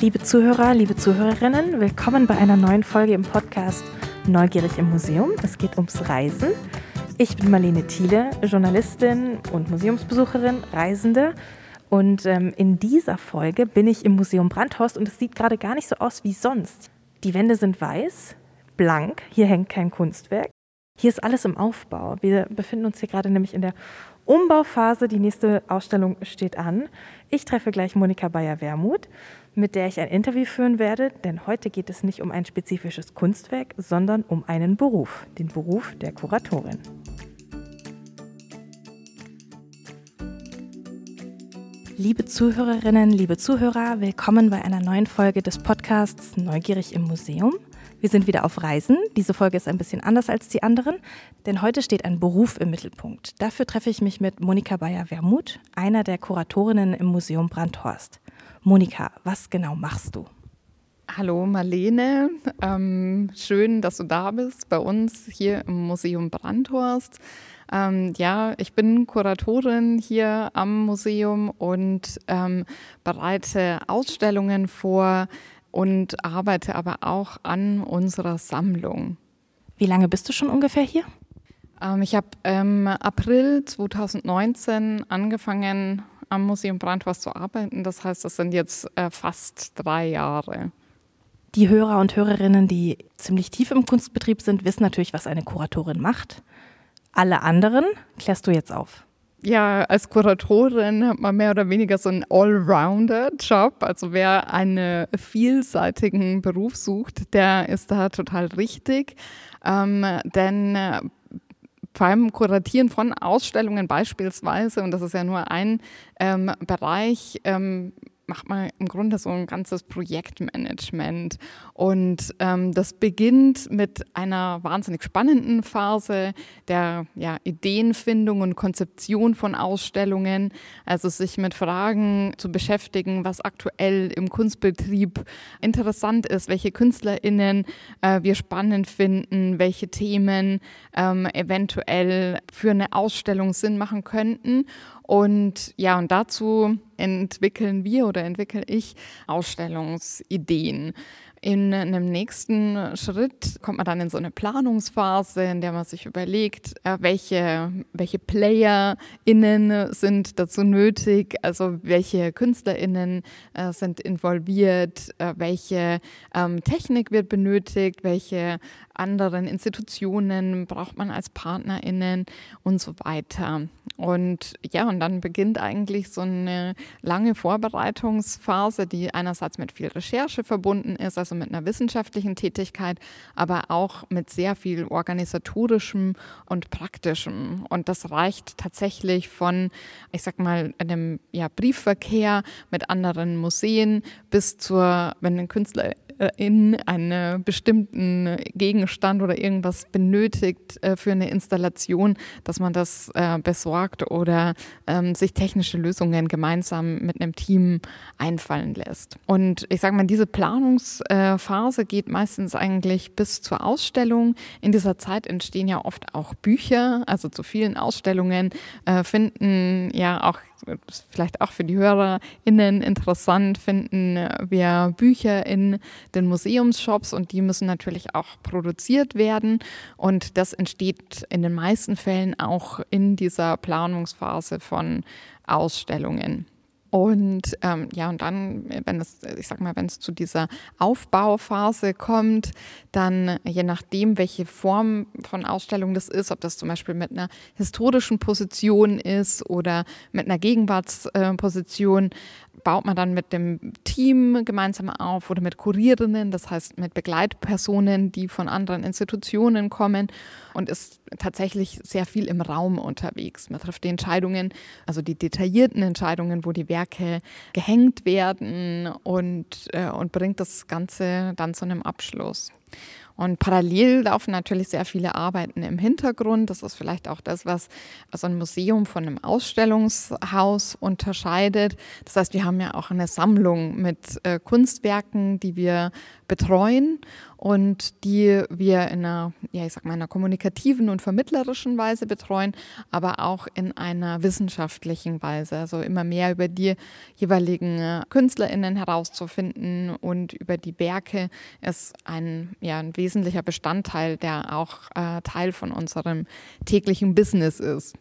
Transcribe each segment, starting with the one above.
Liebe Zuhörer, liebe Zuhörerinnen, willkommen bei einer neuen Folge im Podcast Neugierig im Museum. Es geht ums Reisen. Ich bin Marlene Thiele, Journalistin und Museumsbesucherin, Reisende. Und ähm, in dieser Folge bin ich im Museum Brandhorst und es sieht gerade gar nicht so aus wie sonst. Die Wände sind weiß, blank, hier hängt kein Kunstwerk. Hier ist alles im Aufbau. Wir befinden uns hier gerade nämlich in der Umbauphase. Die nächste Ausstellung steht an. Ich treffe gleich Monika Bayer-Wermuth, mit der ich ein Interview führen werde, denn heute geht es nicht um ein spezifisches Kunstwerk, sondern um einen Beruf, den Beruf der Kuratorin. Liebe Zuhörerinnen, liebe Zuhörer, willkommen bei einer neuen Folge des Podcasts Neugierig im Museum. Wir sind wieder auf Reisen. Diese Folge ist ein bisschen anders als die anderen, denn heute steht ein Beruf im Mittelpunkt. Dafür treffe ich mich mit Monika Bayer-Wermuth, einer der Kuratorinnen im Museum Brandhorst. Monika, was genau machst du? Hallo Marlene, ähm, schön, dass du da bist bei uns hier im Museum Brandhorst. Ähm, ja, ich bin Kuratorin hier am Museum und ähm, bereite Ausstellungen vor, und arbeite aber auch an unserer Sammlung. Wie lange bist du schon ungefähr hier? Ähm, ich habe im April 2019 angefangen, am Museum Brandhorst zu arbeiten. Das heißt, das sind jetzt äh, fast drei Jahre. Die Hörer und Hörerinnen, die ziemlich tief im Kunstbetrieb sind, wissen natürlich, was eine Kuratorin macht. Alle anderen klärst du jetzt auf ja, als Kuratorin hat man mehr oder weniger so einen Allrounder-Job. Also wer einen vielseitigen Beruf sucht, der ist da total richtig. Ähm, denn äh, beim Kuratieren von Ausstellungen beispielsweise, und das ist ja nur ein ähm, Bereich, ähm, macht man im Grunde so ein ganzes Projektmanagement. Und ähm, das beginnt mit einer wahnsinnig spannenden Phase der ja, Ideenfindung und Konzeption von Ausstellungen, also sich mit Fragen zu beschäftigen, was aktuell im Kunstbetrieb interessant ist, welche KünstlerInnen äh, wir spannend finden, welche Themen ähm, eventuell für eine Ausstellung Sinn machen könnten. Und ja, und dazu entwickeln wir oder entwickle ich Ausstellungsideen. In einem nächsten Schritt kommt man dann in so eine Planungsphase, in der man sich überlegt, äh, welche, welche PlayerInnen sind dazu nötig, also welche KünstlerInnen äh, sind involviert, äh, welche ähm, Technik wird benötigt, welche anderen Institutionen braucht man als PartnerInnen und so weiter. Und ja, und dann beginnt eigentlich so eine lange Vorbereitungsphase, die einerseits mit viel Recherche verbunden ist, also mit einer wissenschaftlichen Tätigkeit, aber auch mit sehr viel organisatorischem und praktischem. Und das reicht tatsächlich von, ich sag mal, einem ja, Briefverkehr mit anderen Museen bis zur, wenn ein Künstler in einen bestimmten Gegenstand oder irgendwas benötigt äh, für eine Installation, dass man das äh, besorgt oder ähm, sich technische Lösungen gemeinsam mit einem Team einfallen lässt. Und ich sage mal, diese Planungsphase geht meistens eigentlich bis zur Ausstellung. In dieser Zeit entstehen ja oft auch Bücher, also zu vielen Ausstellungen äh, finden ja auch vielleicht auch für die HörerInnen interessant, finden wir Bücher in den Museumsshops und die müssen natürlich auch produziert werden. Und das entsteht in den meisten Fällen auch in dieser Planungsphase von Ausstellungen. Und ähm, ja, und dann, wenn es, ich sag mal, wenn es zu dieser Aufbauphase kommt, dann je nachdem, welche Form von Ausstellung das ist, ob das zum Beispiel mit einer historischen Position ist oder mit einer Gegenwartsposition, baut man dann mit dem Team gemeinsam auf oder mit Kurierinnen, das heißt mit Begleitpersonen, die von anderen Institutionen kommen und ist tatsächlich sehr viel im Raum unterwegs. Man trifft die Entscheidungen, also die detaillierten Entscheidungen, wo die Werke gehängt werden und, äh, und bringt das Ganze dann zu einem Abschluss. Und parallel laufen natürlich sehr viele Arbeiten im Hintergrund. Das ist vielleicht auch das, was so ein Museum von einem Ausstellungshaus unterscheidet. Das heißt, wir haben ja auch eine Sammlung mit äh, Kunstwerken, die wir betreuen und die wir in einer, ja, ich sag mal, einer kommunikativen und vermittlerischen Weise betreuen, aber auch in einer wissenschaftlichen Weise. Also immer mehr über die jeweiligen äh, KünstlerInnen herauszufinden und über die Werke ist ein, ja, ein wesentlicher Bestandteil, der auch äh, Teil von unserem täglichen Business ist.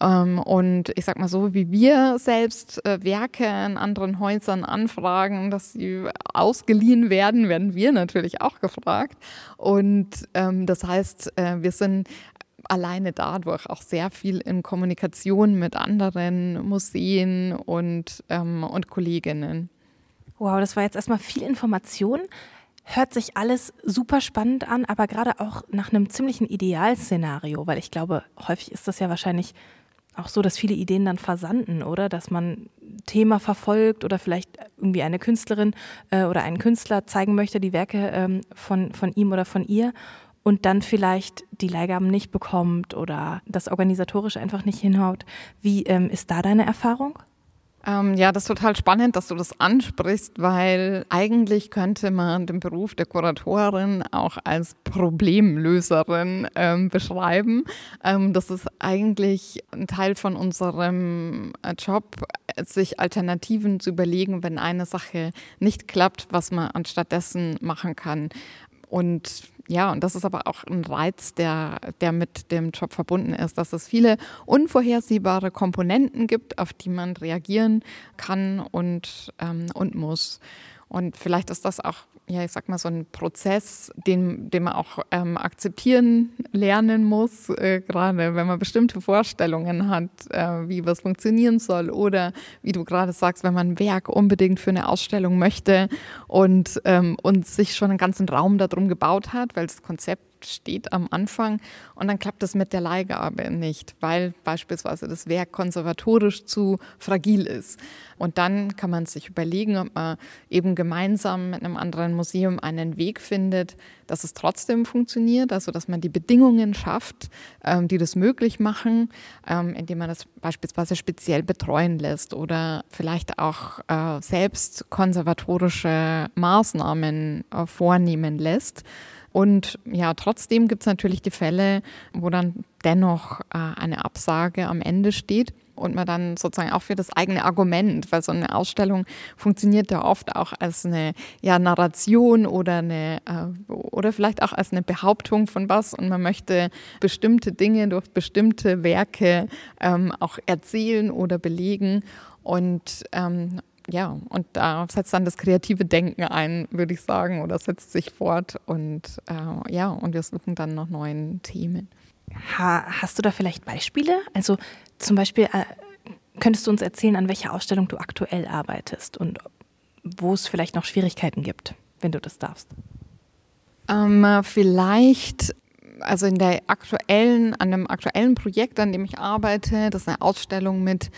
Ähm, und ich sag mal so, wie wir selbst äh, Werke in anderen Häusern anfragen, dass sie ausgeliehen werden, werden wir natürlich auch gefragt. Und ähm, das heißt, äh, wir sind alleine dadurch auch sehr viel in Kommunikation mit anderen Museen und, ähm, und Kolleginnen. Wow, das war jetzt erstmal viel Information. Hört sich alles super spannend an, aber gerade auch nach einem ziemlichen Idealszenario, weil ich glaube, häufig ist das ja wahrscheinlich auch so, dass viele Ideen dann versanden, oder? Dass man Thema verfolgt oder vielleicht irgendwie eine Künstlerin äh, oder einen Künstler zeigen möchte, die Werke ähm, von, von ihm oder von ihr und dann vielleicht die Leihgaben nicht bekommt oder das organisatorisch einfach nicht hinhaut. Wie ähm, ist da deine Erfahrung? Ähm, ja, das ist total spannend, dass du das ansprichst, weil eigentlich könnte man den Beruf der Kuratorin auch als Problemlöserin ähm, beschreiben. Ähm, das ist eigentlich ein Teil von unserem äh, Job, sich Alternativen zu überlegen, wenn eine Sache nicht klappt, was man anstattdessen machen kann. Und ja, und das ist aber auch ein Reiz, der, der mit dem Job verbunden ist, dass es viele unvorhersehbare Komponenten gibt, auf die man reagieren kann und, ähm, und muss. Und vielleicht ist das auch ja, ich sag mal, so ein Prozess, den, den man auch ähm, akzeptieren lernen muss, äh, gerade wenn man bestimmte Vorstellungen hat, äh, wie was funktionieren soll oder wie du gerade sagst, wenn man ein Werk unbedingt für eine Ausstellung möchte und, ähm, und sich schon einen ganzen Raum darum gebaut hat, weil das Konzept steht am Anfang und dann klappt es mit der Leihgabe nicht, weil beispielsweise das Werk konservatorisch zu fragil ist. Und dann kann man sich überlegen, ob man eben gemeinsam mit einem anderen Museum einen Weg findet, dass es trotzdem funktioniert, also dass man die Bedingungen schafft, ähm, die das möglich machen, ähm, indem man das beispielsweise speziell betreuen lässt oder vielleicht auch äh, selbst konservatorische Maßnahmen äh, vornehmen lässt. Und ja, trotzdem gibt es natürlich die Fälle, wo dann dennoch äh, eine Absage am Ende steht und man dann sozusagen auch für das eigene Argument, weil so eine Ausstellung funktioniert ja oft auch als eine ja, Narration oder eine äh, oder vielleicht auch als eine Behauptung von was und man möchte bestimmte Dinge durch bestimmte Werke ähm, auch erzählen oder belegen. Und ähm, ja, und da setzt dann das kreative Denken ein, würde ich sagen, oder setzt sich fort und äh, ja, und wir suchen dann nach neuen Themen. Ha, hast du da vielleicht Beispiele? Also zum Beispiel, äh, könntest du uns erzählen, an welcher Ausstellung du aktuell arbeitest und wo es vielleicht noch Schwierigkeiten gibt, wenn du das darfst? Ähm, vielleicht also in der aktuellen, an einem aktuellen Projekt, an dem ich arbeite, das ist eine Ausstellung mit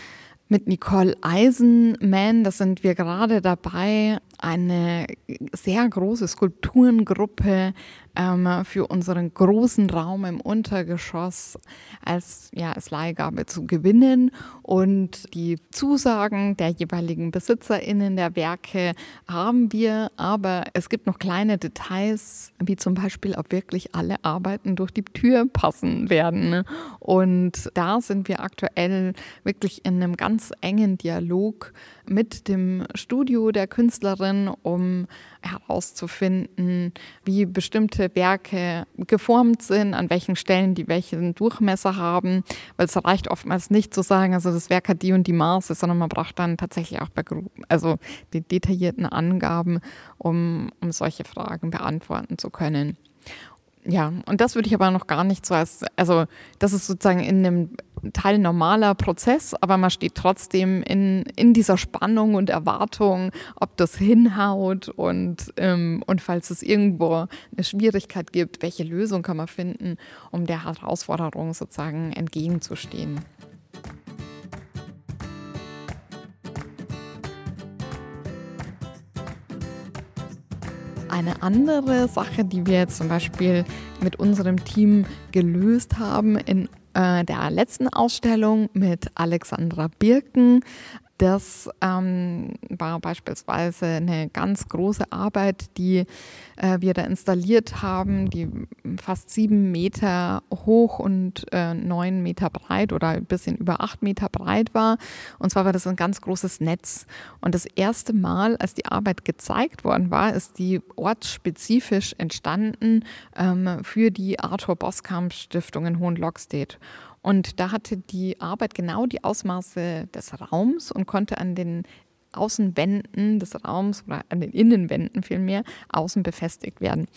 mit Nicole Eisenman, da sind wir gerade dabei, eine sehr große Skulpturengruppe ähm, für unseren großen Raum im Untergeschoss als, ja, als Leihgabe zu gewinnen. Und die Zusagen der jeweiligen BesitzerInnen der Werke haben wir, aber es gibt noch kleine Details, wie zum Beispiel, ob wirklich alle Arbeiten durch die Tür passen werden. Und da sind wir aktuell wirklich in einem ganz engen Dialog mit dem Studio der Künstlerin, um herauszufinden, wie bestimmte Werke geformt sind, an welchen Stellen die welchen Durchmesser haben, weil es reicht oftmals nicht zu sagen, also das Werk hat die und die Maße, sondern man braucht dann tatsächlich auch also die detaillierten Angaben, um, um solche Fragen beantworten zu können. Ja, und das würde ich aber noch gar nicht so als, also das ist sozusagen in einem Teil normaler Prozess, aber man steht trotzdem in, in dieser Spannung und Erwartung, ob das hinhaut und, ähm, und falls es irgendwo eine Schwierigkeit gibt, welche Lösung kann man finden, um der Herausforderung sozusagen entgegenzustehen. Eine andere Sache, die wir jetzt zum Beispiel mit unserem Team gelöst haben in äh, der letzten Ausstellung mit Alexandra Birken. Das ähm, war beispielsweise eine ganz große Arbeit, die äh, wir da installiert haben, die fast sieben Meter hoch und äh, neun Meter breit oder ein bisschen über acht Meter breit war. Und zwar war das ein ganz großes Netz. Und das erste Mal, als die Arbeit gezeigt worden war, ist die ortsspezifisch entstanden ähm, für die Arthur Boskamp Stiftung in Hohenlockstedt. Und da hatte die Arbeit genau die Ausmaße des Raums und konnte an den Außenwänden des Raums oder an den Innenwänden vielmehr außen befestigt werden.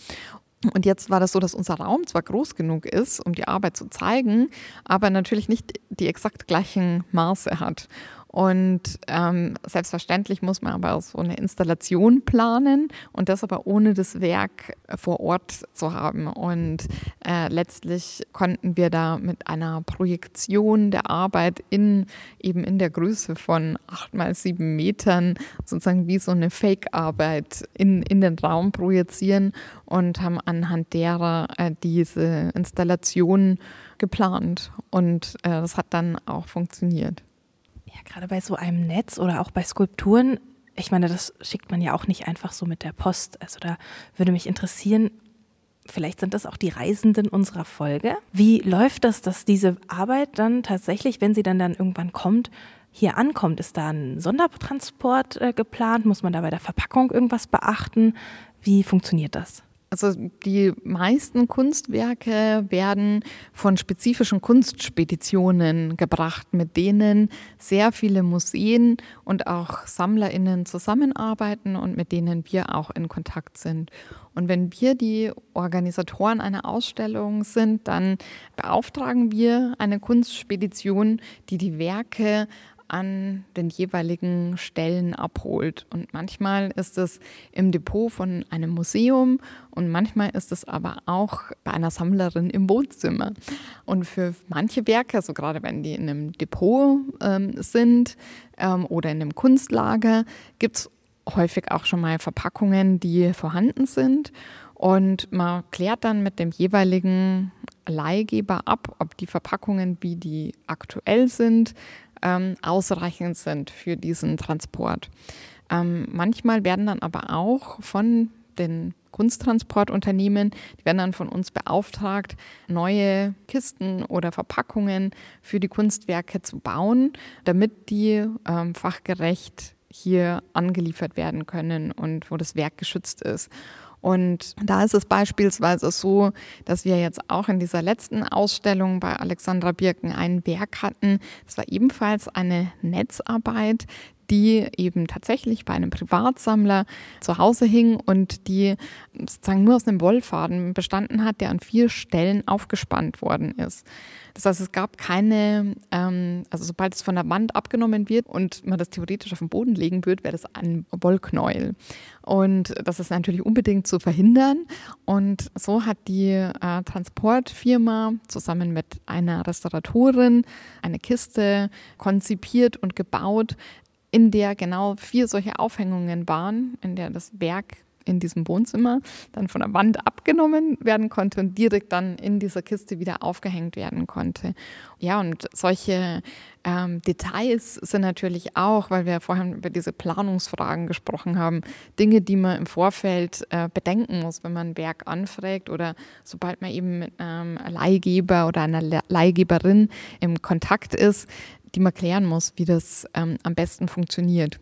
Und jetzt war das so, dass unser Raum zwar groß genug ist, um die Arbeit zu zeigen, aber natürlich nicht die exakt gleichen Maße hat. Und ähm, selbstverständlich muss man aber so eine Installation planen und das aber ohne das Werk vor Ort zu haben. Und äh, letztlich konnten wir da mit einer Projektion der Arbeit in eben in der Größe von acht mal sieben Metern sozusagen wie so eine Fake-Arbeit in, in den Raum projizieren und haben anhand derer äh, diese Installation geplant. Und äh, das hat dann auch funktioniert. Ja, gerade bei so einem Netz oder auch bei Skulpturen, ich meine, das schickt man ja auch nicht einfach so mit der Post. Also da würde mich interessieren, vielleicht sind das auch die Reisenden unserer Folge. Wie läuft das, dass diese Arbeit dann tatsächlich, wenn sie dann, dann irgendwann kommt, hier ankommt? Ist da ein Sondertransport äh, geplant? Muss man da bei der Verpackung irgendwas beachten? Wie funktioniert das? Also die meisten Kunstwerke werden von spezifischen Kunstspeditionen gebracht, mit denen sehr viele Museen und auch Sammlerinnen zusammenarbeiten und mit denen wir auch in Kontakt sind. Und wenn wir die Organisatoren einer Ausstellung sind, dann beauftragen wir eine Kunstspedition, die die Werke an den jeweiligen Stellen abholt. Und manchmal ist es im Depot von einem Museum und manchmal ist es aber auch bei einer Sammlerin im Wohnzimmer. Und für manche Werke, also gerade wenn die in einem Depot ähm, sind ähm, oder in einem Kunstlager, gibt es häufig auch schon mal Verpackungen, die vorhanden sind. Und man klärt dann mit dem jeweiligen Leihgeber ab, ob die Verpackungen, wie die aktuell sind, ähm, ausreichend sind für diesen Transport. Ähm, manchmal werden dann aber auch von den Kunsttransportunternehmen, die werden dann von uns beauftragt, neue Kisten oder Verpackungen für die Kunstwerke zu bauen, damit die ähm, fachgerecht hier angeliefert werden können und wo das Werk geschützt ist. Und da ist es beispielsweise so, dass wir jetzt auch in dieser letzten Ausstellung bei Alexandra Birken ein Werk hatten. Das war ebenfalls eine Netzarbeit, die eben tatsächlich bei einem Privatsammler zu Hause hing und die sozusagen nur aus einem Wollfaden bestanden hat, der an vier Stellen aufgespannt worden ist. Das heißt, es gab keine, ähm, also sobald es von der Wand abgenommen wird und man das theoretisch auf den Boden legen würde, wäre das ein Wollknäuel. Und das ist natürlich unbedingt zu verhindern. Und so hat die äh, Transportfirma zusammen mit einer Restauratorin eine Kiste konzipiert und gebaut, in der genau vier solche Aufhängungen waren, in der das Werk in diesem Wohnzimmer dann von der Wand abgenommen werden konnte und direkt dann in dieser Kiste wieder aufgehängt werden konnte. Ja, und solche ähm, Details sind natürlich auch, weil wir vorhin über diese Planungsfragen gesprochen haben, Dinge, die man im Vorfeld äh, bedenken muss, wenn man ein Werk anfragt oder sobald man eben mit einem Leihgeber oder einer Leihgeberin im Kontakt ist, die man klären muss, wie das ähm, am besten funktioniert.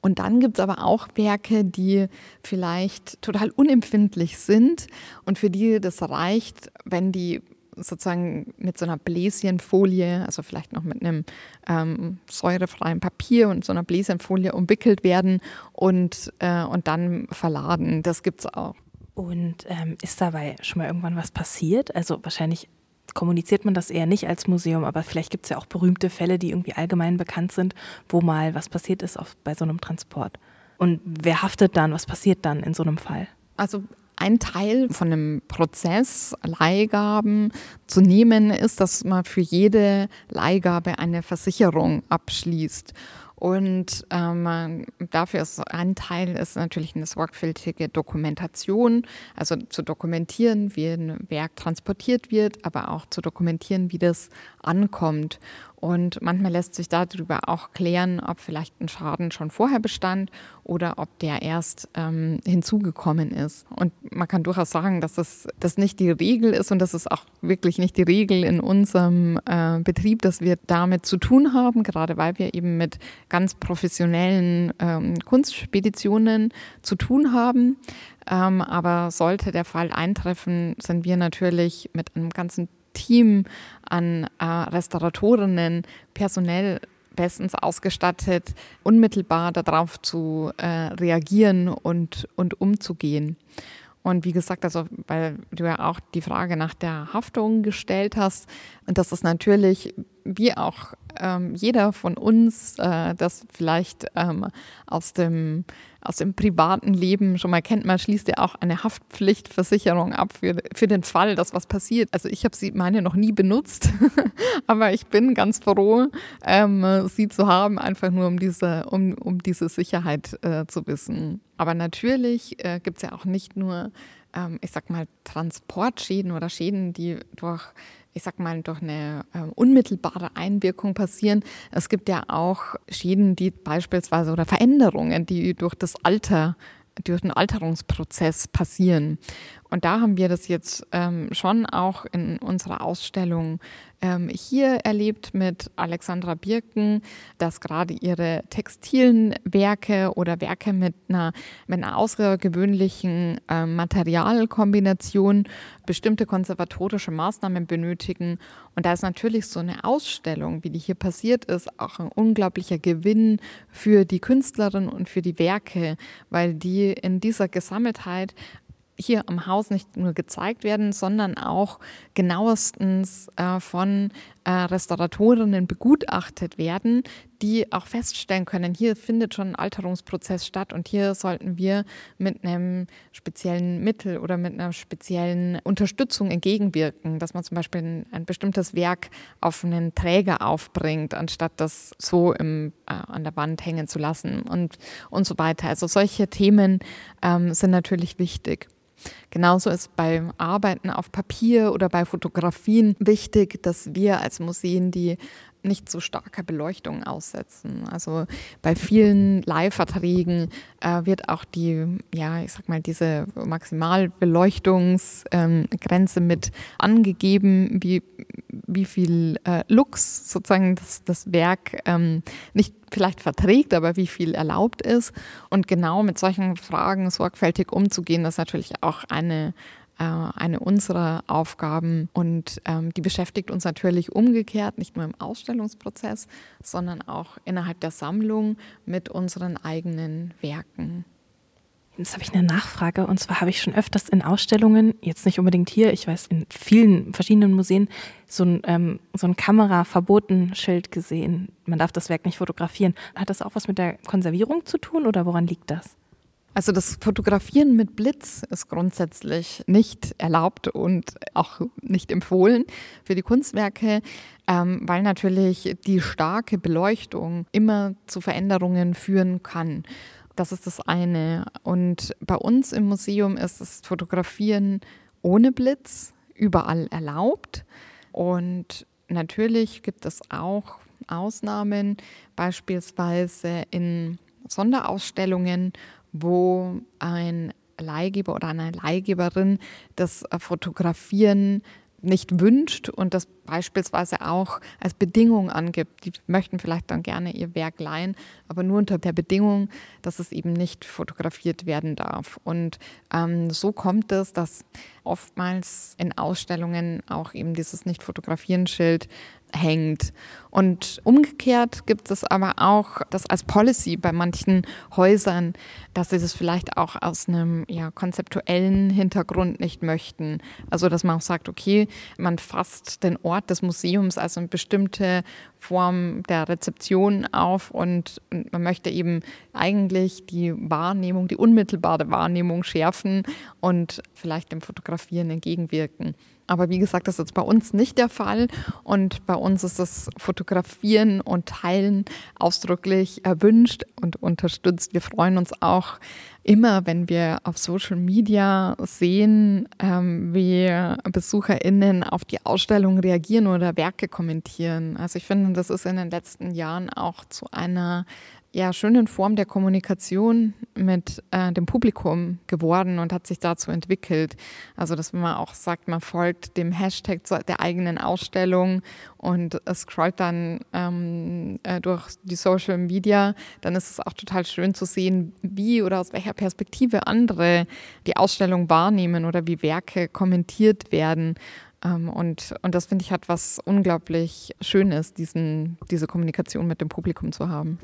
Und dann gibt es aber auch Werke, die vielleicht total unempfindlich sind und für die das reicht, wenn die sozusagen mit so einer Bläschenfolie, also vielleicht noch mit einem ähm, säurefreien Papier und so einer Bläschenfolie umwickelt werden und, äh, und dann verladen. Das gibt es auch. Und ähm, ist dabei schon mal irgendwann was passiert? Also wahrscheinlich kommuniziert man das eher nicht als Museum, aber vielleicht gibt es ja auch berühmte Fälle, die irgendwie allgemein bekannt sind, wo mal was passiert ist auf, bei so einem Transport. Und wer haftet dann? Was passiert dann in so einem Fall? Also ein Teil von einem Prozess, Leihgaben zu nehmen, ist, dass man für jede Leihgabe eine Versicherung abschließt. Und ähm, dafür ist ein Teil ist natürlich eine sorgfältige Dokumentation, also zu dokumentieren, wie ein Werk transportiert wird, aber auch zu dokumentieren, wie das ankommt. Und manchmal lässt sich darüber auch klären, ob vielleicht ein Schaden schon vorher bestand oder ob der erst ähm, hinzugekommen ist. Und man kann durchaus sagen, dass das, das nicht die Regel ist und das ist auch wirklich nicht die Regel in unserem äh, Betrieb, dass wir damit zu tun haben, gerade weil wir eben mit ganz professionellen ähm, Kunstspeditionen zu tun haben. Ähm, aber sollte der Fall eintreffen, sind wir natürlich mit einem ganzen Team an äh, Restauratorinnen personell bestens ausgestattet, unmittelbar darauf zu äh, reagieren und, und umzugehen. Und wie gesagt, also weil du ja auch die Frage nach der Haftung gestellt hast, und das ist natürlich wie auch ähm, jeder von uns äh, das vielleicht ähm, aus, dem, aus dem privaten Leben schon mal kennt, man schließt ja auch eine Haftpflichtversicherung ab für, für den Fall, dass was passiert. Also ich habe sie meine noch nie benutzt, aber ich bin ganz froh, ähm, sie zu haben, einfach nur um diese, um, um diese Sicherheit äh, zu wissen. Aber natürlich äh, gibt es ja auch nicht nur ähm, ich sag mal, Transportschäden oder Schäden, die durch ich sag mal, durch eine äh, unmittelbare Einwirkung passieren. Es gibt ja auch Schäden, die beispielsweise oder Veränderungen, die durch das Alter durch den Alterungsprozess passieren. Und da haben wir das jetzt ähm, schon auch in unserer Ausstellung ähm, hier erlebt mit Alexandra Birken, dass gerade ihre textilen Werke oder Werke mit einer, mit einer außergewöhnlichen äh, Materialkombination bestimmte konservatorische Maßnahmen benötigen. Und da ist natürlich so eine Ausstellung, wie die hier passiert ist, auch ein unglaublicher Gewinn für die Künstlerin und für die Werke, weil die in dieser Gesammeltheit hier am Haus nicht nur gezeigt werden, sondern auch genauestens äh, von äh, Restauratorinnen begutachtet werden, die auch feststellen können, hier findet schon ein Alterungsprozess statt und hier sollten wir mit einem speziellen Mittel oder mit einer speziellen Unterstützung entgegenwirken, dass man zum Beispiel ein, ein bestimmtes Werk auf einen Träger aufbringt, anstatt das so im, äh, an der Wand hängen zu lassen und, und so weiter. Also solche Themen ähm, sind natürlich wichtig. Genauso ist beim Arbeiten auf Papier oder bei Fotografien wichtig, dass wir als Museen die nicht zu starker Beleuchtung aussetzen. Also bei vielen Leihverträgen äh, wird auch die, ja, ich sag mal, diese Maximalbeleuchtungsgrenze ähm, mit angegeben, wie, wie viel äh, Lux sozusagen das, das Werk ähm, nicht vielleicht verträgt, aber wie viel erlaubt ist. Und genau mit solchen Fragen sorgfältig umzugehen, ist natürlich auch eine eine unserer Aufgaben und ähm, die beschäftigt uns natürlich umgekehrt, nicht nur im Ausstellungsprozess, sondern auch innerhalb der Sammlung mit unseren eigenen Werken. Jetzt habe ich eine Nachfrage und zwar habe ich schon öfters in Ausstellungen, jetzt nicht unbedingt hier, ich weiß in vielen verschiedenen Museen, so ein, ähm, so ein Kamera-Verboten-Schild gesehen. Man darf das Werk nicht fotografieren. Hat das auch was mit der Konservierung zu tun oder woran liegt das? Also das Fotografieren mit Blitz ist grundsätzlich nicht erlaubt und auch nicht empfohlen für die Kunstwerke, ähm, weil natürlich die starke Beleuchtung immer zu Veränderungen führen kann. Das ist das eine. Und bei uns im Museum ist das Fotografieren ohne Blitz überall erlaubt. Und natürlich gibt es auch Ausnahmen, beispielsweise in Sonderausstellungen wo ein Leihgeber oder eine Leihgeberin das äh, Fotografieren nicht wünscht und das beispielsweise auch als Bedingung angibt. Die möchten vielleicht dann gerne ihr Werk leihen, aber nur unter der Bedingung, dass es eben nicht fotografiert werden darf. Und ähm, so kommt es, dass oftmals in Ausstellungen auch eben dieses Nicht-Fotografieren-Schild hängt. Und umgekehrt gibt es aber auch das als Policy bei manchen Häusern, dass sie das vielleicht auch aus einem ja, konzeptuellen Hintergrund nicht möchten. Also dass man auch sagt, okay, man fasst den Ort des Museums als eine bestimmte Form der Rezeption auf und, und man möchte eben eigentlich die Wahrnehmung, die unmittelbare Wahrnehmung schärfen und vielleicht dem Fotografieren entgegenwirken. Aber wie gesagt, das ist jetzt bei uns nicht der Fall. Und bei uns ist das Fotografieren und Teilen ausdrücklich erwünscht und unterstützt. Wir freuen uns auch immer, wenn wir auf Social Media sehen, ähm, wie BesucherInnen auf die Ausstellung reagieren oder Werke kommentieren. Also ich finde, das ist in den letzten Jahren auch zu einer ja, schönen Form der Kommunikation mit äh, dem Publikum geworden und hat sich dazu entwickelt. Also, dass man auch sagt, man folgt dem Hashtag der eigenen Ausstellung und scrollt dann ähm, äh, durch die Social Media, dann ist es auch total schön zu sehen, wie oder aus welcher Perspektive andere die Ausstellung wahrnehmen oder wie Werke kommentiert werden. Ähm, und, und das finde ich hat was unglaublich Schönes, diesen, diese Kommunikation mit dem Publikum zu haben.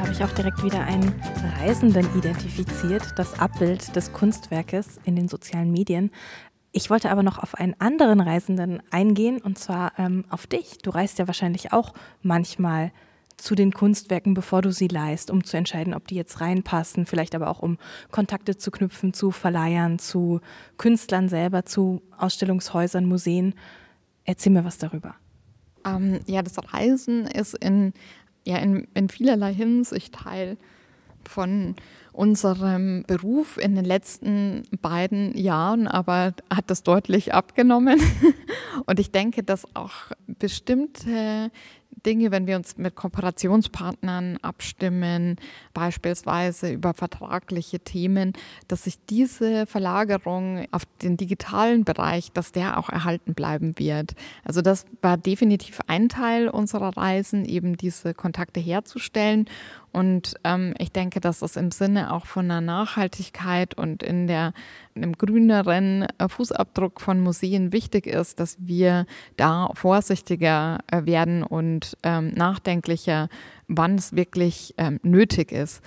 Habe ich auch direkt wieder einen Reisenden identifiziert, das Abbild des Kunstwerkes in den sozialen Medien. Ich wollte aber noch auf einen anderen Reisenden eingehen, und zwar ähm, auf dich. Du reist ja wahrscheinlich auch manchmal zu den Kunstwerken, bevor du sie leist, um zu entscheiden, ob die jetzt reinpassen, vielleicht aber auch um Kontakte zu knüpfen zu Verleihern, zu Künstlern selber, zu Ausstellungshäusern, Museen. Erzähl mir was darüber. Ähm, ja, das Reisen ist in ja in, in vielerlei Hinsicht Teil von unserem Beruf in den letzten beiden Jahren, aber hat das deutlich abgenommen. Und ich denke, dass auch bestimmte Dinge, wenn wir uns mit Kooperationspartnern abstimmen, beispielsweise über vertragliche Themen, dass sich diese Verlagerung auf den digitalen Bereich, dass der auch erhalten bleiben wird. Also das war definitiv ein Teil unserer Reisen, eben diese Kontakte herzustellen und ähm, ich denke, dass es im Sinne auch von der Nachhaltigkeit und in der einem grüneren äh, Fußabdruck von Museen wichtig ist, dass wir da vorsichtiger äh, werden und ähm, nachdenklicher, wann es wirklich ähm, nötig ist.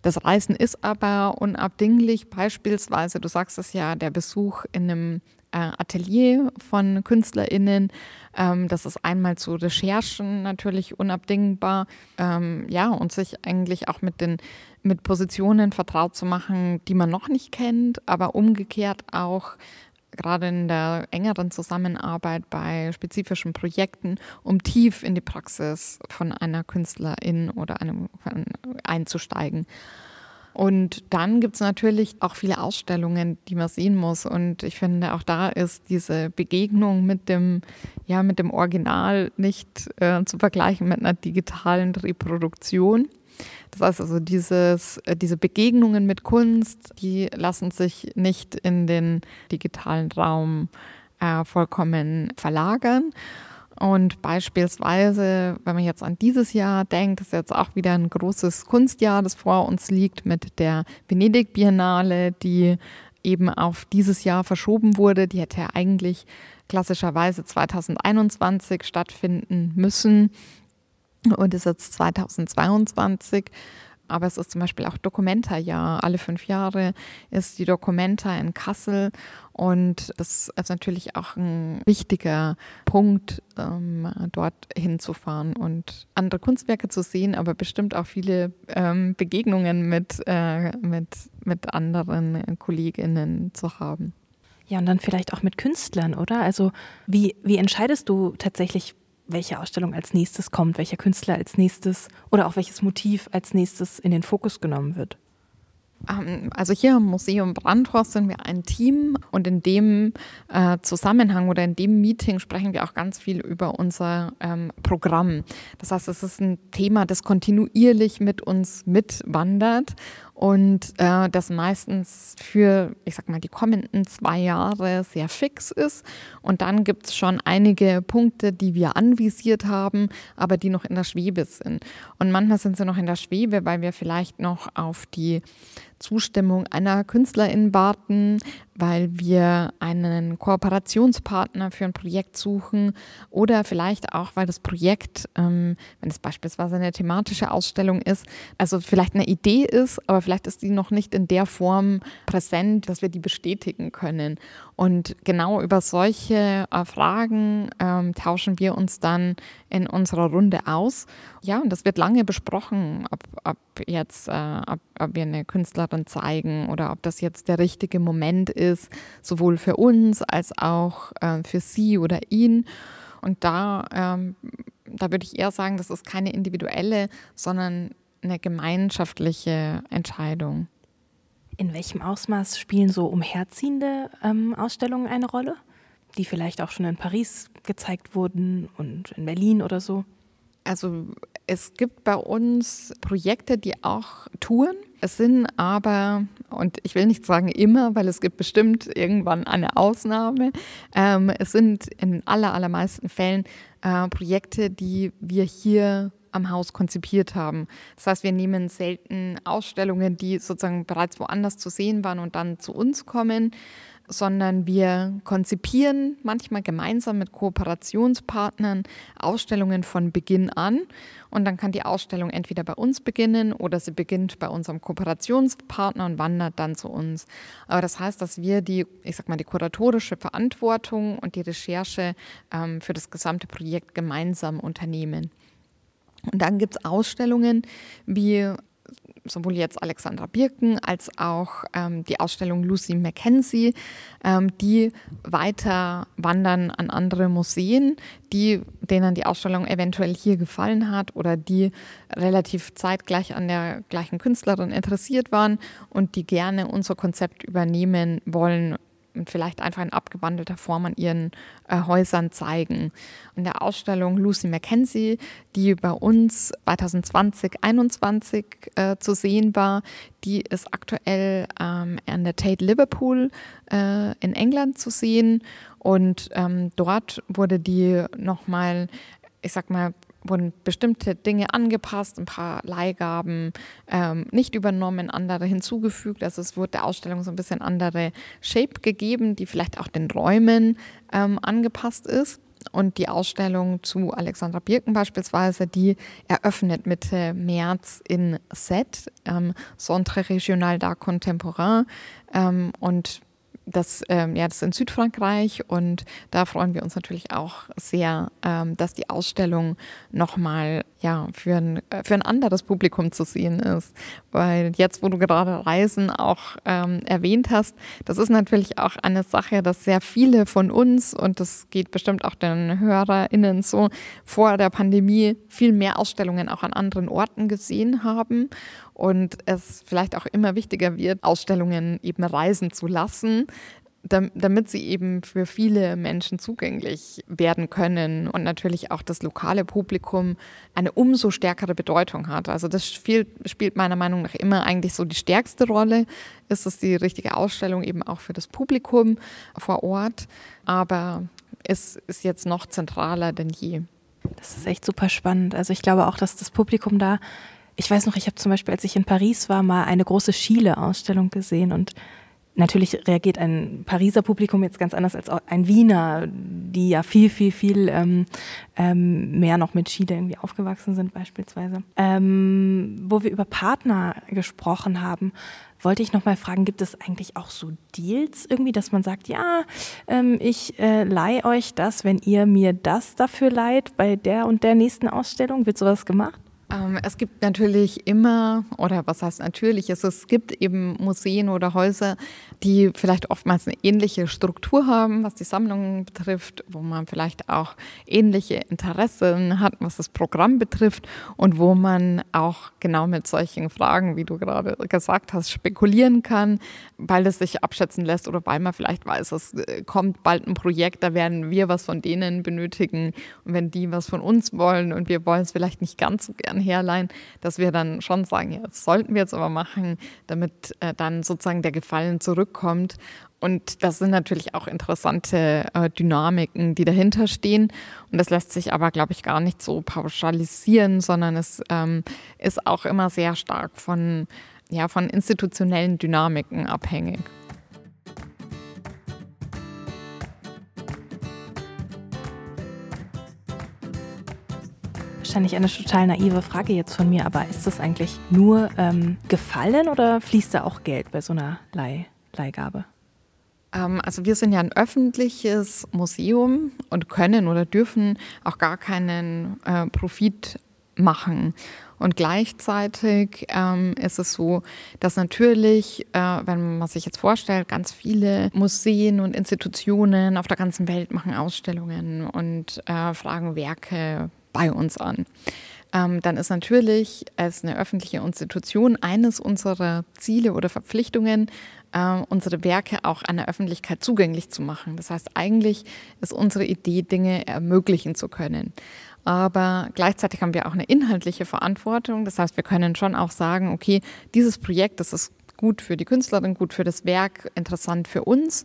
Das Reisen ist aber unabdinglich. Beispielsweise, du sagst es ja, der Besuch in einem Atelier von KünstlerInnen. Ähm, das ist einmal zu Recherchen natürlich unabdingbar. Ähm, ja, und sich eigentlich auch mit den mit Positionen vertraut zu machen, die man noch nicht kennt, aber umgekehrt auch gerade in der engeren Zusammenarbeit bei spezifischen Projekten, um tief in die Praxis von einer Künstlerin oder einem einzusteigen. Und dann gibt es natürlich auch viele Ausstellungen, die man sehen muss. Und ich finde, auch da ist diese Begegnung mit dem, ja, mit dem Original nicht äh, zu vergleichen mit einer digitalen Reproduktion. Das heißt also, dieses, äh, diese Begegnungen mit Kunst, die lassen sich nicht in den digitalen Raum äh, vollkommen verlagern. Und beispielsweise, wenn man jetzt an dieses Jahr denkt, ist jetzt auch wieder ein großes Kunstjahr, das vor uns liegt mit der Venedig Biennale, die eben auf dieses Jahr verschoben wurde. Die hätte ja eigentlich klassischerweise 2021 stattfinden müssen und ist jetzt 2022. Aber es ist zum Beispiel auch Documenta-Jahr. Alle fünf Jahre ist die Documenta in Kassel. Und das ist natürlich auch ein wichtiger Punkt, ähm, dort hinzufahren und andere Kunstwerke zu sehen, aber bestimmt auch viele ähm, Begegnungen mit, äh, mit, mit anderen Kolleginnen zu haben. Ja, und dann vielleicht auch mit Künstlern, oder? Also wie, wie entscheidest du tatsächlich, welche Ausstellung als nächstes kommt, welcher Künstler als nächstes oder auch welches Motiv als nächstes in den Fokus genommen wird? Ähm, also hier im Museum Brandhorst sind wir ein Team und in dem äh, Zusammenhang oder in dem Meeting sprechen wir auch ganz viel über unser ähm, Programm. Das heißt, es ist ein Thema, das kontinuierlich mit uns mitwandert und äh, das meistens für, ich sag mal, die kommenden zwei Jahre sehr fix ist. Und dann gibt es schon einige Punkte, die wir anvisiert haben, aber die noch in der Schwebe sind. Und manchmal sind sie noch in der Schwebe, weil wir vielleicht noch auf die Zustimmung einer Künstlerin warten, weil wir einen Kooperationspartner für ein Projekt suchen oder vielleicht auch, weil das Projekt, ähm, wenn es beispielsweise eine thematische Ausstellung ist, also vielleicht eine Idee ist, aber vielleicht ist die noch nicht in der Form präsent, dass wir die bestätigen können. Und genau über solche äh, Fragen ähm, tauschen wir uns dann in unserer Runde aus. Ja, und das wird lange besprochen, ob, ob jetzt, äh, ob, ob wir eine Künstlerin anderen zeigen oder ob das jetzt der richtige Moment ist, sowohl für uns als auch äh, für sie oder ihn. Und da, ähm, da würde ich eher sagen, das ist keine individuelle, sondern eine gemeinschaftliche Entscheidung. In welchem Ausmaß spielen so umherziehende ähm, Ausstellungen eine Rolle, die vielleicht auch schon in Paris gezeigt wurden und in Berlin oder so? Also es gibt bei uns Projekte, die auch touren. Es sind aber, und ich will nicht sagen immer, weil es gibt bestimmt irgendwann eine Ausnahme, ähm, es sind in aller, allermeisten Fällen äh, Projekte, die wir hier am Haus konzipiert haben. Das heißt, wir nehmen selten Ausstellungen, die sozusagen bereits woanders zu sehen waren und dann zu uns kommen, sondern wir konzipieren manchmal gemeinsam mit Kooperationspartnern Ausstellungen von Beginn an. Und dann kann die Ausstellung entweder bei uns beginnen oder sie beginnt bei unserem Kooperationspartner und wandert dann zu uns. Aber das heißt, dass wir die, ich sag mal, die kuratorische Verantwortung und die Recherche ähm, für das gesamte Projekt gemeinsam unternehmen. Und dann gibt es Ausstellungen wie sowohl jetzt Alexandra Birken als auch ähm, die Ausstellung Lucy Mackenzie, ähm, die weiter wandern an andere Museen, die, denen die Ausstellung eventuell hier gefallen hat oder die relativ zeitgleich an der gleichen Künstlerin interessiert waren und die gerne unser Konzept übernehmen wollen vielleicht einfach in abgewandelter Form an ihren äh, Häusern zeigen. In der Ausstellung Lucy Mackenzie, die bei uns 2020, 2021 äh, zu sehen war, die ist aktuell ähm, an der Tate Liverpool äh, in England zu sehen. Und ähm, dort wurde die nochmal, ich sag mal, wurden bestimmte Dinge angepasst, ein paar Leihgaben ähm, nicht übernommen, andere hinzugefügt. Also es wurde der Ausstellung so ein bisschen andere Shape gegeben, die vielleicht auch den Räumen ähm, angepasst ist. Und die Ausstellung zu Alexandra Birken beispielsweise, die eröffnet Mitte März in Set, ähm, Centre Regional d'Art Contemporain. Ähm, und das, ähm, ja, das ist in Südfrankreich und da freuen wir uns natürlich auch sehr, ähm, dass die Ausstellung nochmal ja, für, ein, äh, für ein anderes Publikum zu sehen ist. Weil jetzt, wo du gerade Reisen auch ähm, erwähnt hast, das ist natürlich auch eine Sache, dass sehr viele von uns, und das geht bestimmt auch den HörerInnen so, vor der Pandemie viel mehr Ausstellungen auch an anderen Orten gesehen haben und es vielleicht auch immer wichtiger wird, Ausstellungen eben reisen zu lassen, damit sie eben für viele Menschen zugänglich werden können und natürlich auch das lokale Publikum eine umso stärkere Bedeutung hat. Also das spielt, spielt meiner Meinung nach immer eigentlich so die stärkste Rolle. Ist es die richtige Ausstellung eben auch für das Publikum vor Ort, aber es ist jetzt noch zentraler denn je. Das ist echt super spannend. Also ich glaube auch, dass das Publikum da ich weiß noch, ich habe zum Beispiel, als ich in Paris war, mal eine große Schiele-Ausstellung gesehen und natürlich reagiert ein Pariser Publikum jetzt ganz anders als ein Wiener, die ja viel, viel, viel ähm, ähm, mehr noch mit Chile irgendwie aufgewachsen sind beispielsweise. Ähm, wo wir über Partner gesprochen haben, wollte ich noch mal fragen, gibt es eigentlich auch so Deals irgendwie, dass man sagt, ja, ähm, ich äh, leihe euch das, wenn ihr mir das dafür leiht bei der und der nächsten Ausstellung? Wird sowas gemacht? Ähm, es gibt natürlich immer, oder was heißt natürlich, es, es gibt eben Museen oder Häuser, die vielleicht oftmals eine ähnliche Struktur haben, was die Sammlungen betrifft, wo man vielleicht auch ähnliche Interessen hat, was das Programm betrifft und wo man auch genau mit solchen Fragen, wie du gerade gesagt hast, spekulieren kann, weil es sich abschätzen lässt oder weil man vielleicht weiß, es äh, kommt bald ein Projekt, da werden wir was von denen benötigen. Und wenn die was von uns wollen und wir wollen es vielleicht nicht ganz so gern herleihen, dass wir dann schon sagen, ja, das sollten wir jetzt aber machen, damit äh, dann sozusagen der Gefallen zurückkommt. Und das sind natürlich auch interessante äh, Dynamiken, die dahinter stehen. Und das lässt sich aber, glaube ich, gar nicht so pauschalisieren, sondern es ähm, ist auch immer sehr stark von, ja, von institutionellen Dynamiken abhängig. wahrscheinlich eine total naive Frage jetzt von mir, aber ist das eigentlich nur ähm, Gefallen oder fließt da auch Geld bei so einer Leih Leihgabe? Ähm, also wir sind ja ein öffentliches Museum und können oder dürfen auch gar keinen äh, Profit machen. Und gleichzeitig ähm, ist es so, dass natürlich, äh, wenn man sich jetzt vorstellt, ganz viele Museen und Institutionen auf der ganzen Welt machen Ausstellungen und äh, fragen Werke bei uns an ähm, dann ist natürlich als eine öffentliche Institution eines unserer Ziele oder Verpflichtungen, äh, unsere Werke auch an der Öffentlichkeit zugänglich zu machen. Das heißt, eigentlich ist unsere Idee, Dinge ermöglichen zu können. Aber gleichzeitig haben wir auch eine inhaltliche Verantwortung. Das heißt, wir können schon auch sagen, okay, dieses Projekt, das ist gut für die Künstlerin, gut für das Werk, interessant für uns.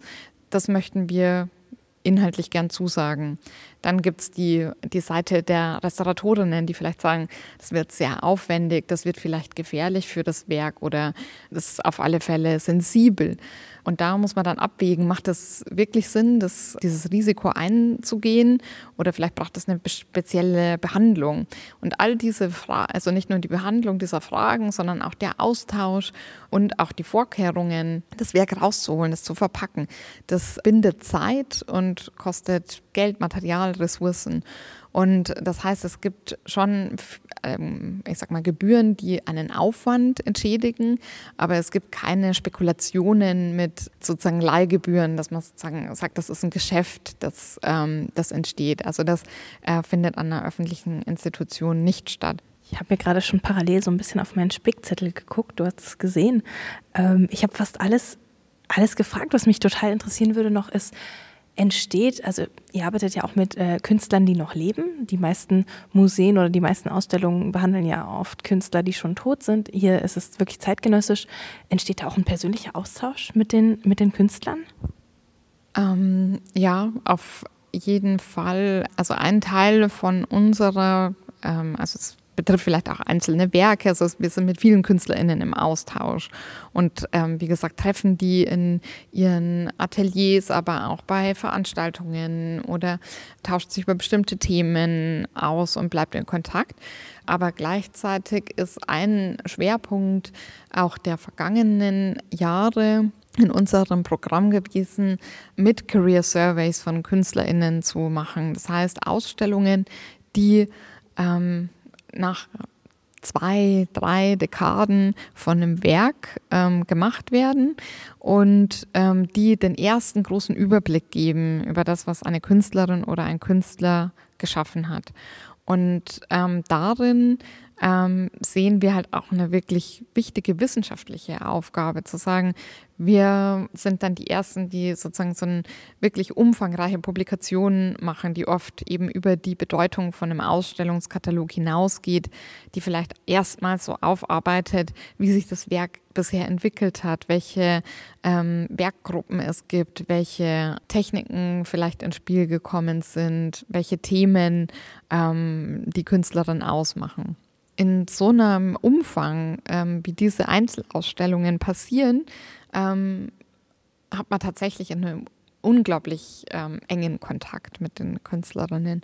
Das möchten wir inhaltlich gern zusagen. Dann gibt es die, die Seite der Restauratorinnen, die vielleicht sagen, das wird sehr aufwendig, das wird vielleicht gefährlich für das Werk oder das ist auf alle Fälle sensibel. Und da muss man dann abwägen, macht es wirklich Sinn, das, dieses Risiko einzugehen oder vielleicht braucht es eine spezielle Behandlung. Und all diese Fragen, also nicht nur die Behandlung dieser Fragen, sondern auch der Austausch und auch die Vorkehrungen, das Werk rauszuholen, das zu verpacken, das bindet Zeit und kostet Geld, Material, Ressourcen. Und das heißt, es gibt schon, ähm, ich sag mal, Gebühren, die einen Aufwand entschädigen, aber es gibt keine Spekulationen mit sozusagen Leihgebühren, dass man sozusagen sagt, das ist ein Geschäft, das, ähm, das entsteht. Also das äh, findet an einer öffentlichen Institution nicht statt. Ich habe mir gerade schon parallel so ein bisschen auf meinen Spickzettel geguckt, du hast es gesehen. Ähm, ich habe fast alles, alles gefragt, was mich total interessieren würde noch ist, entsteht, also ihr arbeitet ja auch mit äh, Künstlern, die noch leben. Die meisten Museen oder die meisten Ausstellungen behandeln ja oft Künstler, die schon tot sind. Hier ist es wirklich zeitgenössisch. Entsteht da auch ein persönlicher Austausch mit den, mit den Künstlern? Ähm, ja, auf jeden Fall. Also ein Teil von unserer, ähm, also es betrifft vielleicht auch einzelne Werke. Also wir sind mit vielen KünstlerInnen im Austausch und ähm, wie gesagt, treffen die in ihren Ateliers, aber auch bei Veranstaltungen oder tauscht sich über bestimmte Themen aus und bleibt in Kontakt. Aber gleichzeitig ist ein Schwerpunkt auch der vergangenen Jahre in unserem Programm gewesen, mit Career Surveys von KünstlerInnen zu machen. Das heißt, Ausstellungen, die ähm, nach zwei, drei Dekaden von einem Werk ähm, gemacht werden und ähm, die den ersten großen Überblick geben über das, was eine Künstlerin oder ein Künstler geschaffen hat. Und ähm, darin ähm, sehen wir halt auch eine wirklich wichtige wissenschaftliche Aufgabe, zu sagen, wir sind dann die Ersten, die sozusagen so eine wirklich umfangreiche Publikationen machen, die oft eben über die Bedeutung von einem Ausstellungskatalog hinausgeht, die vielleicht erstmals so aufarbeitet, wie sich das Werk bisher entwickelt hat, welche ähm, Werkgruppen es gibt, welche Techniken vielleicht ins Spiel gekommen sind, welche Themen ähm, die Künstlerin ausmachen in so einem Umfang, ähm, wie diese Einzelausstellungen passieren, ähm, hat man tatsächlich einen unglaublich ähm, engen Kontakt mit den Künstlerinnen.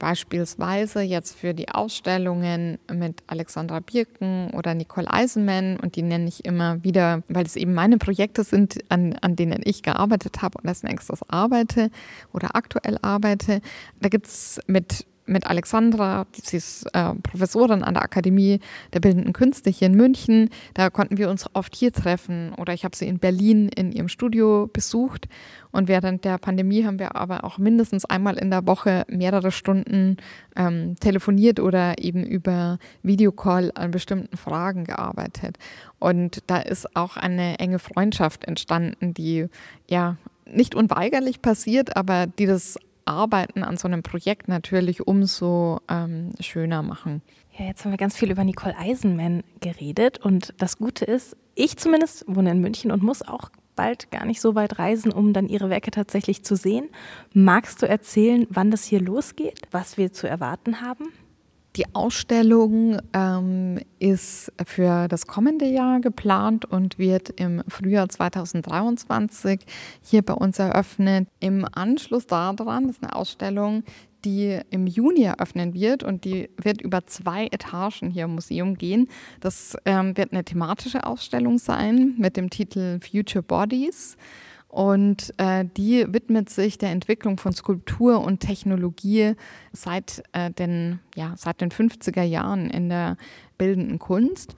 Beispielsweise jetzt für die Ausstellungen mit Alexandra Birken oder Nicole Eisenman und die nenne ich immer wieder, weil es eben meine Projekte sind, an, an denen ich gearbeitet habe und als nächstes arbeite oder aktuell arbeite. Da gibt es mit mit Alexandra, sie ist äh, Professorin an der Akademie der Bildenden Künste hier in München. Da konnten wir uns oft hier treffen oder ich habe sie in Berlin in ihrem Studio besucht. Und während der Pandemie haben wir aber auch mindestens einmal in der Woche mehrere Stunden ähm, telefoniert oder eben über Videocall an bestimmten Fragen gearbeitet. Und da ist auch eine enge Freundschaft entstanden, die ja nicht unweigerlich passiert, aber die das Arbeiten an so einem Projekt natürlich umso ähm, schöner machen. Ja, jetzt haben wir ganz viel über Nicole Eisenman geredet und das Gute ist, ich zumindest wohne in München und muss auch bald gar nicht so weit reisen, um dann ihre Werke tatsächlich zu sehen. Magst du erzählen, wann das hier losgeht, was wir zu erwarten haben? Die Ausstellung ähm, ist für das kommende Jahr geplant und wird im Frühjahr 2023 hier bei uns eröffnet. Im Anschluss daran ist eine Ausstellung, die im Juni eröffnen wird und die wird über zwei Etagen hier im Museum gehen. Das ähm, wird eine thematische Ausstellung sein mit dem Titel Future Bodies. Und äh, die widmet sich der Entwicklung von Skulptur und Technologie seit, äh, den, ja, seit den 50er Jahren in der bildenden Kunst.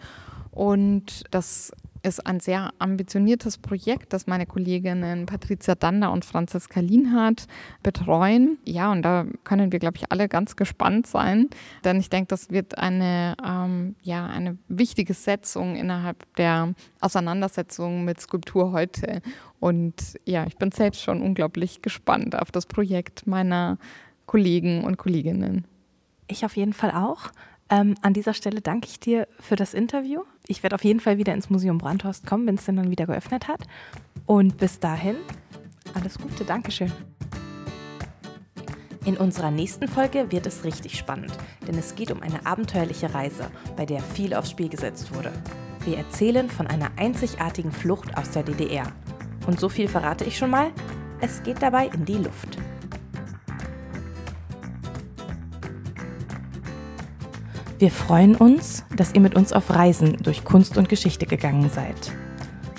Und das ist ein sehr ambitioniertes Projekt, das meine Kolleginnen Patricia Dander und Franziska Lienhardt betreuen. Ja, und da können wir, glaube ich, alle ganz gespannt sein, denn ich denke, das wird eine, ähm, ja, eine wichtige Setzung innerhalb der Auseinandersetzung mit Skulptur heute. Und ja, ich bin selbst schon unglaublich gespannt auf das Projekt meiner Kollegen und Kolleginnen. Ich auf jeden Fall auch. Ähm, an dieser Stelle danke ich dir für das Interview. Ich werde auf jeden Fall wieder ins Museum Brandhorst kommen, wenn es denn dann wieder geöffnet hat. Und bis dahin, alles Gute, Dankeschön. In unserer nächsten Folge wird es richtig spannend, denn es geht um eine abenteuerliche Reise, bei der viel aufs Spiel gesetzt wurde. Wir erzählen von einer einzigartigen Flucht aus der DDR. Und so viel verrate ich schon mal, es geht dabei in die Luft. Wir freuen uns, dass ihr mit uns auf Reisen durch Kunst und Geschichte gegangen seid.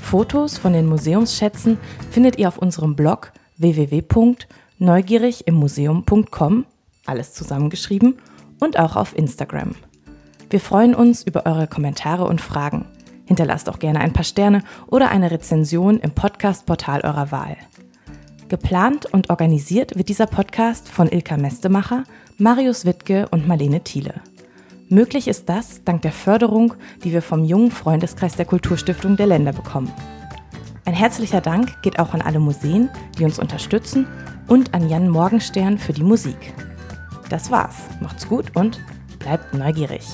Fotos von den Museumsschätzen findet ihr auf unserem Blog www.neugierigimmuseum.com, alles zusammengeschrieben, und auch auf Instagram. Wir freuen uns über eure Kommentare und Fragen. Hinterlasst auch gerne ein paar Sterne oder eine Rezension im Podcast-Portal eurer Wahl. Geplant und organisiert wird dieser Podcast von Ilka Mestemacher, Marius Wittke und Marlene Thiele. Möglich ist das dank der Förderung, die wir vom jungen Freundeskreis der Kulturstiftung der Länder bekommen. Ein herzlicher Dank geht auch an alle Museen, die uns unterstützen und an Jan Morgenstern für die Musik. Das war's. Macht's gut und bleibt neugierig.